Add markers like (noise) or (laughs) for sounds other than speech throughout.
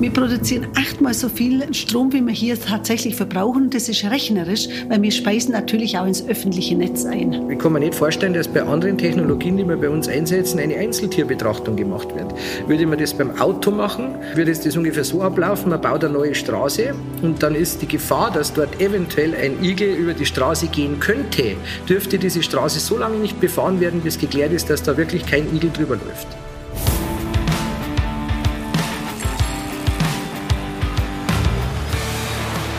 Wir produzieren achtmal so viel Strom, wie wir hier tatsächlich verbrauchen. Das ist rechnerisch, weil wir speisen natürlich auch ins öffentliche Netz ein. Ich kann mir nicht vorstellen, dass bei anderen Technologien, die wir bei uns einsetzen, eine Einzeltierbetrachtung gemacht wird. Würde man das beim Auto machen, würde es das ungefähr so ablaufen, man baut eine neue Straße und dann ist die Gefahr, dass dort eventuell ein Igel über die Straße gehen könnte, dürfte diese Straße so lange nicht befahren werden, bis geklärt ist, dass da wirklich kein Igel drüber läuft.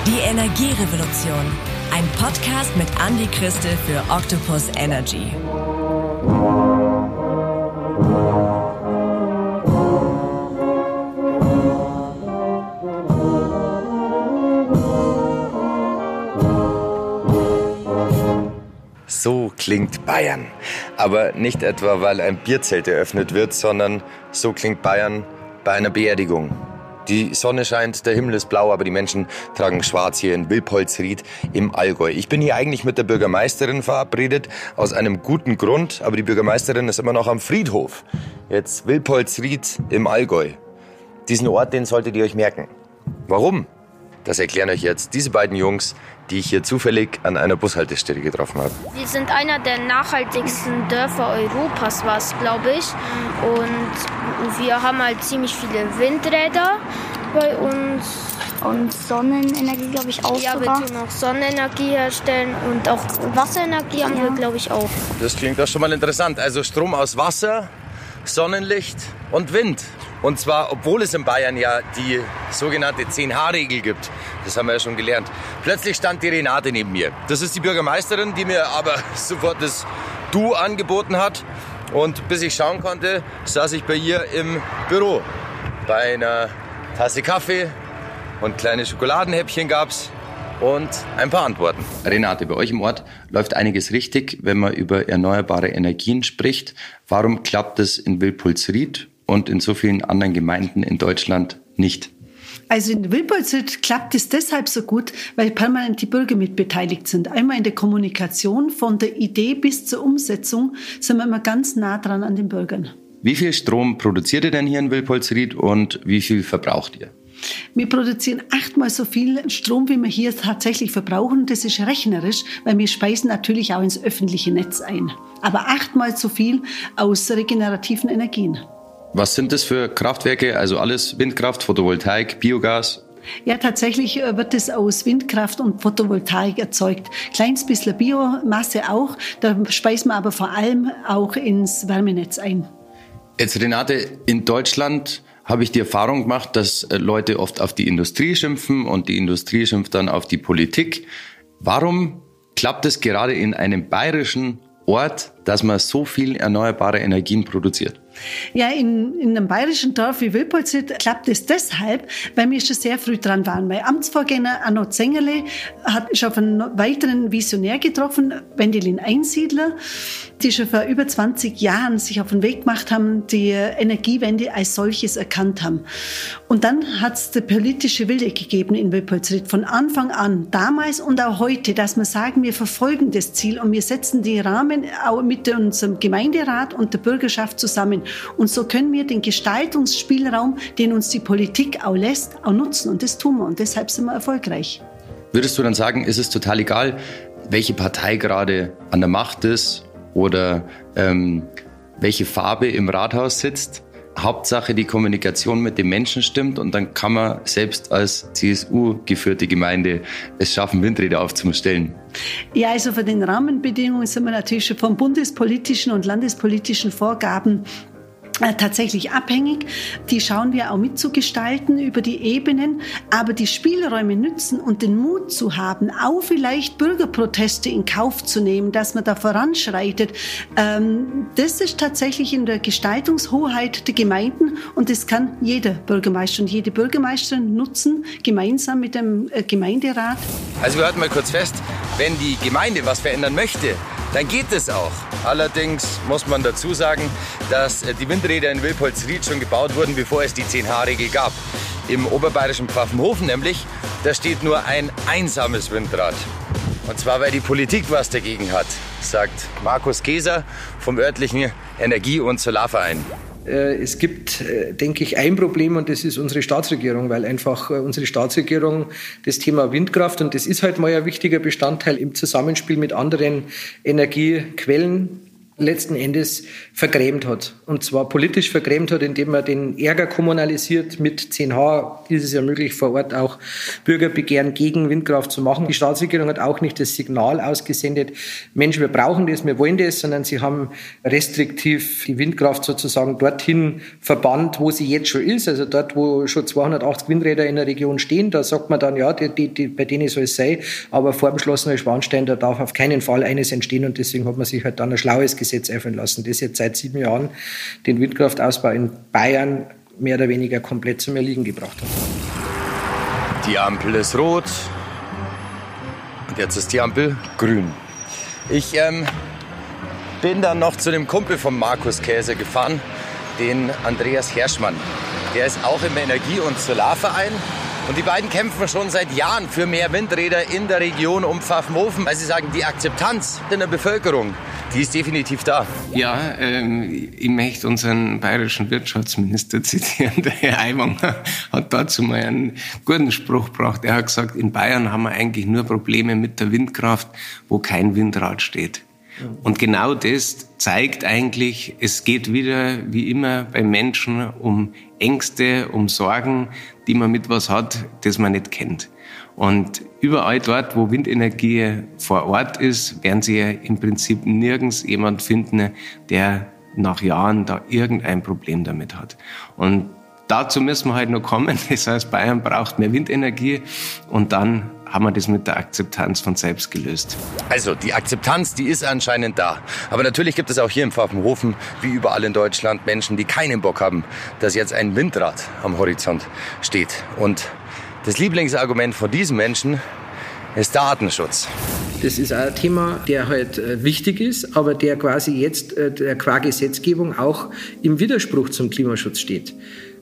Die Energierevolution. Ein Podcast mit Andy Christel für Octopus Energy. So klingt Bayern. Aber nicht etwa, weil ein Bierzelt eröffnet wird, sondern so klingt Bayern bei einer Beerdigung. Die Sonne scheint, der Himmel ist blau, aber die Menschen tragen schwarz hier in Wilpolsried im Allgäu. Ich bin hier eigentlich mit der Bürgermeisterin verabredet, aus einem guten Grund, aber die Bürgermeisterin ist immer noch am Friedhof. Jetzt Wilpolsried im Allgäu. Diesen Ort, den solltet ihr euch merken. Warum? Das erklären euch jetzt diese beiden Jungs, die ich hier zufällig an einer Bushaltestelle getroffen habe. Wir sind einer der nachhaltigsten Dörfer Europas, was glaube ich. Und wir haben halt ziemlich viele Windräder bei uns. Und Sonnenenergie, glaube ich, auch Ja, sogar. wir tun auch Sonnenenergie herstellen und auch Wasserenergie haben wir, glaube ich, auch. Das klingt doch schon mal interessant. Also Strom aus Wasser, Sonnenlicht und Wind. Und zwar, obwohl es in Bayern ja die sogenannte 10H-Regel gibt. Das haben wir ja schon gelernt. Plötzlich stand die Renate neben mir. Das ist die Bürgermeisterin, die mir aber (laughs) sofort das Du angeboten hat. Und bis ich schauen konnte, saß ich bei ihr im Büro. Bei einer Tasse Kaffee und kleine Schokoladenhäppchen gab's und ein paar Antworten. Renate, bei euch im Ort läuft einiges richtig, wenn man über erneuerbare Energien spricht. Warum klappt es in Wilpolsried und in so vielen anderen Gemeinden in Deutschland nicht? Also in Wilpolsried klappt es deshalb so gut, weil permanent die Bürger mit beteiligt sind. Einmal in der Kommunikation, von der Idee bis zur Umsetzung sind wir immer ganz nah dran an den Bürgern. Wie viel Strom produziert ihr denn hier in Wilpolsried und wie viel verbraucht ihr? Wir produzieren achtmal so viel Strom, wie wir hier tatsächlich verbrauchen. Das ist rechnerisch, weil wir speisen natürlich auch ins öffentliche Netz ein. Aber achtmal so viel aus regenerativen Energien. Was sind das für Kraftwerke? Also alles Windkraft, Photovoltaik, Biogas? Ja, tatsächlich äh, wird es aus Windkraft und Photovoltaik erzeugt. Kleines bisschen Biomasse auch. Da speisen wir aber vor allem auch ins Wärmenetz ein. Jetzt Renate, in Deutschland habe ich die Erfahrung gemacht, dass äh, Leute oft auf die Industrie schimpfen und die Industrie schimpft dann auf die Politik. Warum klappt es gerade in einem bayerischen Ort, dass man so viel erneuerbare Energien produziert? Ja, in, in einem bayerischen Dorf wie Wilpolsried klappt es deshalb, weil wir schon sehr früh dran waren. Mein Amtsvorgänger Arno Zengerle hat schon auf einen weiteren Visionär getroffen, Wendelin Einsiedler, die schon vor über 20 Jahren sich auf den Weg gemacht haben, die Energiewende als solches erkannt haben. Und dann hat es der politische Wille gegeben in Wilpolsried von Anfang an, damals und auch heute, dass wir sagen, wir verfolgen das Ziel und wir setzen die Rahmen auch mit unserem Gemeinderat und der Bürgerschaft zusammen. Und so können wir den Gestaltungsspielraum, den uns die Politik auch lässt, auch nutzen. Und das tun wir. Und deshalb sind wir erfolgreich. Würdest du dann sagen, ist es total egal, welche Partei gerade an der Macht ist oder ähm, welche Farbe im Rathaus sitzt? Hauptsache die Kommunikation mit den Menschen stimmt und dann kann man selbst als CSU geführte Gemeinde es schaffen, Windräder aufzustellen. Ja, also von den Rahmenbedingungen sind wir natürlich schon von bundespolitischen und landespolitischen Vorgaben tatsächlich abhängig. Die schauen wir auch mitzugestalten über die Ebenen, aber die Spielräume nützen und den Mut zu haben, auch vielleicht Bürgerproteste in Kauf zu nehmen, dass man da voranschreitet, ähm, das ist tatsächlich in der Gestaltungshoheit der Gemeinden und das kann jeder Bürgermeister und jede Bürgermeisterin nutzen, gemeinsam mit dem äh, Gemeinderat. Also wir halten mal kurz fest, wenn die Gemeinde was verändern möchte, dann geht es auch. Allerdings muss man dazu sagen, dass äh, die Windräder in Wilpolsried schon gebaut wurden, bevor es die 10H-Regel gab. Im oberbayerischen Pfaffenhofen nämlich, da steht nur ein einsames Windrad. Und zwar, weil die Politik was dagegen hat, sagt Markus Käser vom örtlichen Energie- und Solarverein. Äh, es gibt, äh, denke ich, ein Problem und das ist unsere Staatsregierung, weil einfach äh, unsere Staatsregierung das Thema Windkraft und das ist halt mal ein wichtiger Bestandteil im Zusammenspiel mit anderen Energiequellen letzten Endes vergrämt hat. Und zwar politisch vergrämt hat, indem man den Ärger kommunalisiert. Mit 10H ist es ja möglich, vor Ort auch Bürgerbegehren gegen Windkraft zu machen. Die Staatsregierung hat auch nicht das Signal ausgesendet, Mensch, wir brauchen das, wir wollen das, sondern sie haben restriktiv die Windkraft sozusagen dorthin verbannt, wo sie jetzt schon ist. Also dort, wo schon 280 Windräder in der Region stehen, da sagt man dann, ja, die, die, die, bei denen soll es sein. Aber vor dem Schloss Neuschwanstein, da darf auf keinen Fall eines entstehen. Und deswegen hat man sich halt dann ein schlaues Gesetz Gesetz einfallen lassen, das jetzt seit sieben Jahren den Windkraftausbau in Bayern mehr oder weniger komplett zum Erliegen gebracht hat. Die Ampel ist rot und jetzt ist die Ampel grün. Ich ähm, bin dann noch zu dem Kumpel von Markus Käse gefahren, den Andreas Herschmann. Der ist auch im Energie- und Solarverein und die beiden kämpfen schon seit Jahren für mehr Windräder in der Region um Pfaffenhofen, weil sie sagen, die Akzeptanz in der Bevölkerung, die ist definitiv da. Ja, ähm, ich möchte unseren bayerischen Wirtschaftsminister (laughs) zitieren. Der Herr Aiwanger hat dazu mal einen guten Spruch gebracht. Er hat gesagt, in Bayern haben wir eigentlich nur Probleme mit der Windkraft, wo kein Windrad steht. Und genau das zeigt eigentlich, es geht wieder wie immer bei Menschen um Ängste, um Sorgen, die man mit was hat, das man nicht kennt. Und überall dort, wo Windenergie vor Ort ist, werden Sie ja im Prinzip nirgends jemand finden, der nach Jahren da irgendein Problem damit hat. Und dazu müssen wir halt noch kommen. (laughs) Das heißt, Bayern braucht mehr Windenergie und dann haben wir das mit der Akzeptanz von selbst gelöst. Also die Akzeptanz, die ist anscheinend da. Aber natürlich gibt es auch hier im Pfaffenhofen, wie überall in Deutschland, Menschen, die keinen Bock haben, dass jetzt ein Windrad am Horizont steht. Und das Lieblingsargument von diesen Menschen ist Datenschutz. Das ist ein Thema, der halt äh, wichtig ist, aber der quasi jetzt äh, der qua Gesetzgebung auch im Widerspruch zum Klimaschutz steht.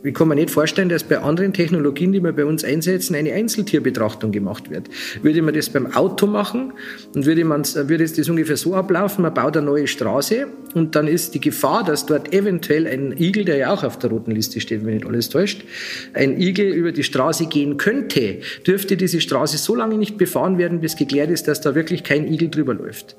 Ich kann mir nicht vorstellen, dass bei anderen Technologien, die wir bei uns einsetzen, eine Einzeltierbetrachtung gemacht wird. Würde man das beim Auto machen und würde, man, würde das ungefähr so ablaufen, man baut eine neue Straße und dann ist die Gefahr, dass dort eventuell ein Igel, der ja auch auf der roten Liste steht, wenn nicht alles täuscht, ein Igel über die Straße gehen könnte, dürfte diese Straße so lange nicht befahren werden, bis geklärt ist, dass da wirklich kein Igel drüber läuft.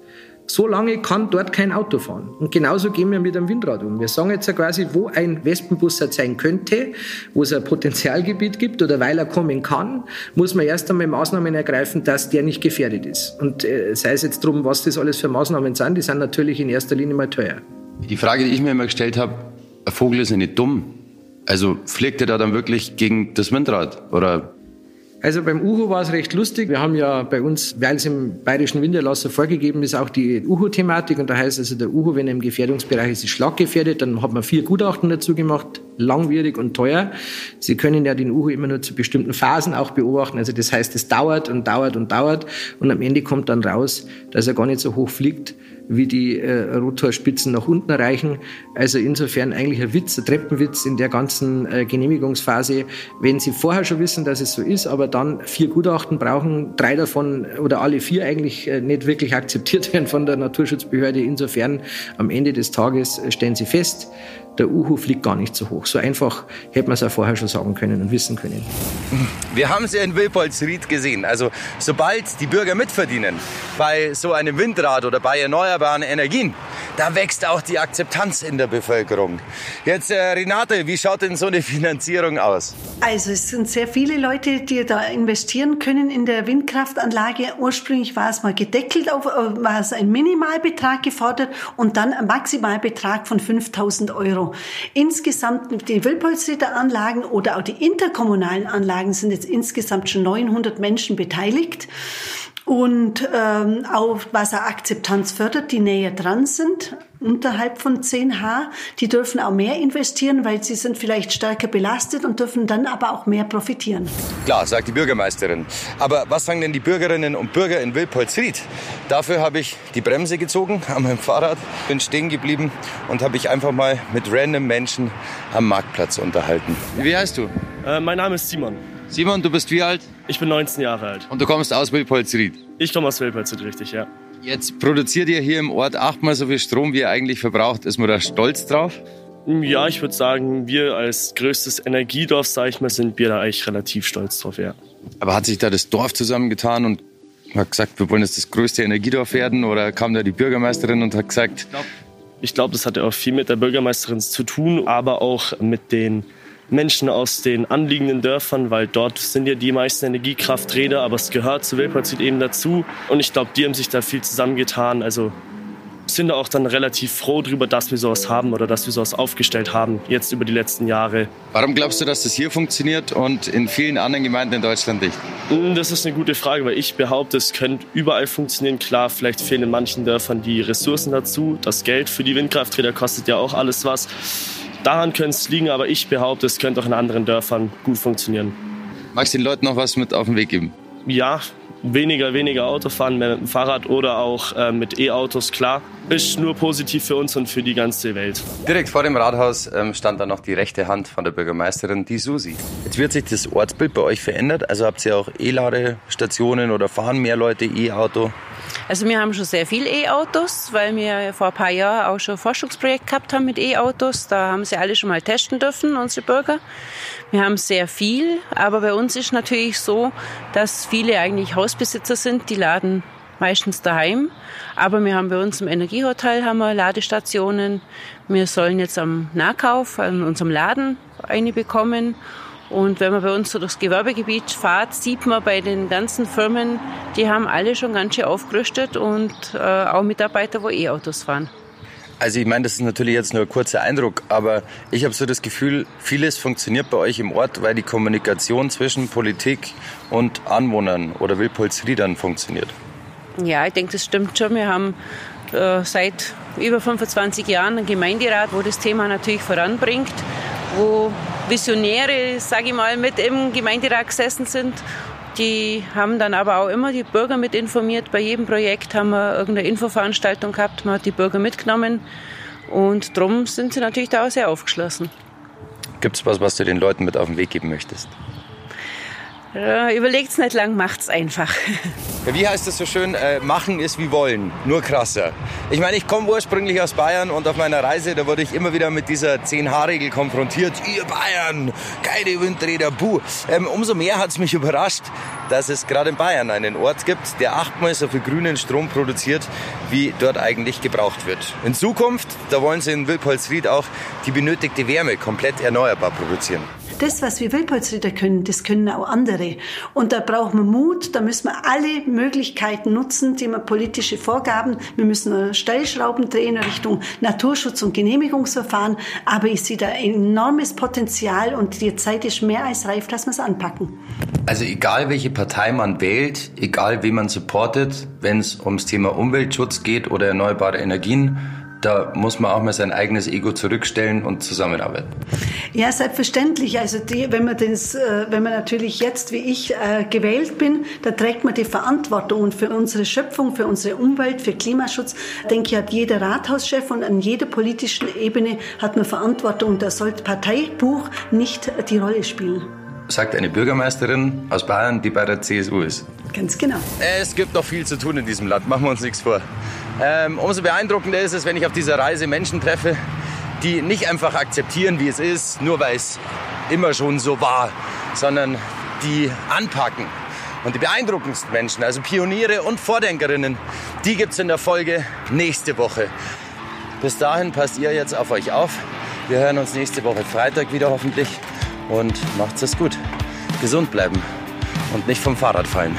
So lange kann dort kein Auto fahren. Und genauso gehen wir mit einem Windrad um. Wir sagen jetzt ja quasi, wo ein Wespenbus sein könnte, wo es ein Potenzialgebiet gibt oder weil er kommen kann, muss man erst einmal Maßnahmen ergreifen, dass der nicht gefährdet ist. Und äh, sei es jetzt drum, was das alles für Maßnahmen sind, die sind natürlich in erster Linie mal teuer. Die Frage, die ich mir immer gestellt habe, ein Vogel ist ja nicht dumm. Also fliegt er da dann wirklich gegen das Windrad? Oder also beim Uhu war es recht lustig. Wir haben ja bei uns, weil es im bayerischen Winterlasser vorgegeben ist, auch die Uhu-Thematik. Und da heißt also, der Uhu, wenn er im Gefährdungsbereich ist, ist schlaggefährdet, dann hat man vier Gutachten dazu gemacht, langwierig und teuer. Sie können ja den Uhu immer nur zu bestimmten Phasen auch beobachten. Also das heißt, es dauert und dauert und dauert. Und am Ende kommt dann raus, dass er gar nicht so hoch fliegt, wie die äh, Rotorspitzen nach unten reichen. Also insofern eigentlich ein Witz, ein Treppenwitz in der ganzen äh, Genehmigungsphase. Wenn Sie vorher schon wissen, dass es so ist, aber dann vier Gutachten brauchen, drei davon oder alle vier eigentlich äh, nicht wirklich akzeptiert (laughs) werden von der Naturschutzbehörde. Insofern am Ende des Tages äh, stellen Sie fest, der Uhu fliegt gar nicht so hoch. So einfach hätte man es ja vorher schon sagen können und wissen können. Wir haben es ja in Wilpolsried gesehen. Also sobald die Bürger mitverdienen bei so einem Windrad oder bei erneuerbaren Energien, da wächst auch die Akzeptanz in der Bevölkerung. Jetzt, äh, Renate, wie schaut denn so eine Finanzierung aus? Also es sind sehr viele Leute, die da investieren können in der Windkraftanlage. Ursprünglich war es mal gedeckelt, auf, äh, war es ein Minimalbetrag gefordert und dann ein Maximalbetrag von 5000 Euro. Insgesamt die Wilpolsrieder Anlagen oder auch die interkommunalen Anlagen sind jetzt insgesamt schon 900 Menschen beteiligt. Und ähm, auch Wasserakzeptanz fördert, die näher dran sind, unterhalb von 10H. Die dürfen auch mehr investieren, weil sie sind vielleicht stärker belastet und dürfen dann aber auch mehr profitieren. Klar, sagt die Bürgermeisterin. Aber was sagen denn die Bürgerinnen und Bürger in Wilpolsried? Dafür habe ich die Bremse gezogen an meinem Fahrrad, bin stehen geblieben und habe ich einfach mal mit random Menschen am Marktplatz unterhalten. Wie heißt du? Äh, mein Name ist Simon. Simon, du bist wie alt? Ich bin 19 Jahre alt. Und du kommst aus Wilpolsried? Ich komme aus Wilpolsried, richtig, ja. Jetzt produziert ihr hier im Ort achtmal so viel Strom, wie ihr eigentlich verbraucht. Ist man da stolz drauf? Ja, ich würde sagen, wir als größtes Energiedorf, sage ich mal, sind wir da eigentlich relativ stolz drauf, ja. Aber hat sich da das Dorf zusammengetan und hat gesagt, wir wollen jetzt das größte Energiedorf werden? Oder kam da die Bürgermeisterin und hat gesagt... Ich glaube, das hatte auch viel mit der Bürgermeisterin zu tun, aber auch mit den Menschen aus den anliegenden Dörfern, weil dort sind ja die meisten Energiekrafträder, aber es gehört zu Wilpolzit eben dazu. Und ich glaube, die haben sich da viel zusammengetan. Also sind auch dann relativ froh darüber, dass wir sowas haben oder dass wir sowas aufgestellt haben, jetzt über die letzten Jahre. Warum glaubst du, dass das hier funktioniert und in vielen anderen Gemeinden in Deutschland nicht? Hm, das ist eine gute Frage, weil ich behaupte, es könnte überall funktionieren. Klar, vielleicht fehlen in manchen Dörfern die Ressourcen dazu. Das Geld für die Windkrafträder kostet ja auch alles was. Daran könnte es liegen, aber ich behaupte, es könnte auch in anderen Dörfern gut funktionieren. Magst du den Leuten noch was mit auf den Weg geben? Ja, weniger, weniger Auto fahren, mehr mit dem Fahrrad oder auch äh, mit E-Autos, klar. Ist nur positiv für uns und für die ganze Welt. Direkt vor dem Rathaus ähm, stand dann noch die rechte Hand von der Bürgermeisterin, die Susi. Jetzt wird sich das Ortsbild bei euch verändert. Also habt ihr auch E-Ladestationen oder fahren mehr Leute E-Auto? Also wir haben schon sehr viele E-Autos, weil wir vor ein paar Jahren auch schon ein Forschungsprojekt gehabt haben mit E-Autos. Da haben sie alle schon mal testen dürfen, unsere Bürger. Wir haben sehr viel, aber bei uns ist natürlich so, dass viele eigentlich Hausbesitzer sind, die laden meistens daheim. Aber wir haben bei uns im Energiehotel haben wir Ladestationen. Wir sollen jetzt am Nahkauf an unserem Laden eine bekommen. Und wenn man bei uns so durchs Gewerbegebiet fährt, sieht man bei den ganzen Firmen, die haben alle schon ganz schön aufgerüstet und äh, auch Mitarbeiter, wo E-Autos fahren. Also ich meine, das ist natürlich jetzt nur ein kurzer Eindruck, aber ich habe so das Gefühl, vieles funktioniert bei euch im Ort, weil die Kommunikation zwischen Politik und Anwohnern oder Wilpolsriedern funktioniert. Ja, ich denke, das stimmt schon. Wir haben äh, seit über 25 Jahren einen Gemeinderat, wo das Thema natürlich voranbringt, wo Visionäre, sage ich mal, mit im Gemeinderat gesessen sind die haben dann aber auch immer die Bürger mit informiert. Bei jedem Projekt haben wir irgendeine Infoveranstaltung gehabt, man hat die Bürger mitgenommen. Und darum sind sie natürlich da auch sehr aufgeschlossen. Gibt es was, was du den Leuten mit auf den Weg geben möchtest? Äh, überlegt's nicht lang, macht's einfach. (laughs) Ja, wie heißt es so schön? Äh, machen ist wie wollen, nur krasser. Ich meine, ich komme ursprünglich aus Bayern und auf meiner Reise, da wurde ich immer wieder mit dieser 10H-Regel konfrontiert. Ihr Bayern, keine Windräder, buh. Ähm, umso mehr hat es mich überrascht, dass es gerade in Bayern einen Ort gibt, der achtmal so viel grünen Strom produziert, wie dort eigentlich gebraucht wird. In Zukunft, da wollen sie in Wilpolsried auch die benötigte Wärme komplett erneuerbar produzieren das, was wir Wildpolzrieder können, das können auch andere. Und da brauchen wir Mut, da müssen wir alle Möglichkeiten nutzen, die wir politische Vorgaben, wir müssen Stellschrauben drehen Richtung Naturschutz und Genehmigungsverfahren, aber ich sehe da enormes Potenzial und die Zeit ist mehr als reif, dass wir es anpacken. Also egal welche Partei man wählt, egal wen man supportet, wenn es ums Thema Umweltschutz geht oder erneuerbare Energien, da muss man auch mal sein eigenes Ego zurückstellen und zusammenarbeiten. Ja, selbstverständlich. Also die, wenn man das, äh, wenn man natürlich jetzt wie ich äh, gewählt bin, da trägt man die Verantwortung und für unsere Schöpfung, für unsere Umwelt, für Klimaschutz, denke ich, hat jeder Rathauschef und an jeder politischen Ebene hat man Verantwortung da sollte Parteibuch nicht die Rolle spielen sagt eine Bürgermeisterin aus Bayern, die bei der CSU ist. Ganz genau. Es gibt noch viel zu tun in diesem Land, machen wir uns nichts vor. Ähm, umso beeindruckender ist es, wenn ich auf dieser Reise Menschen treffe, die nicht einfach akzeptieren, wie es ist, nur weil es immer schon so war, sondern die anpacken. Und die beeindruckendsten Menschen, also Pioniere und Vordenkerinnen, die gibt es in der Folge nächste Woche. Bis dahin passt ihr jetzt auf euch auf. Wir hören uns nächste Woche Freitag wieder hoffentlich und macht's es gut. Gesund bleiben und nicht vom Fahrrad fallen.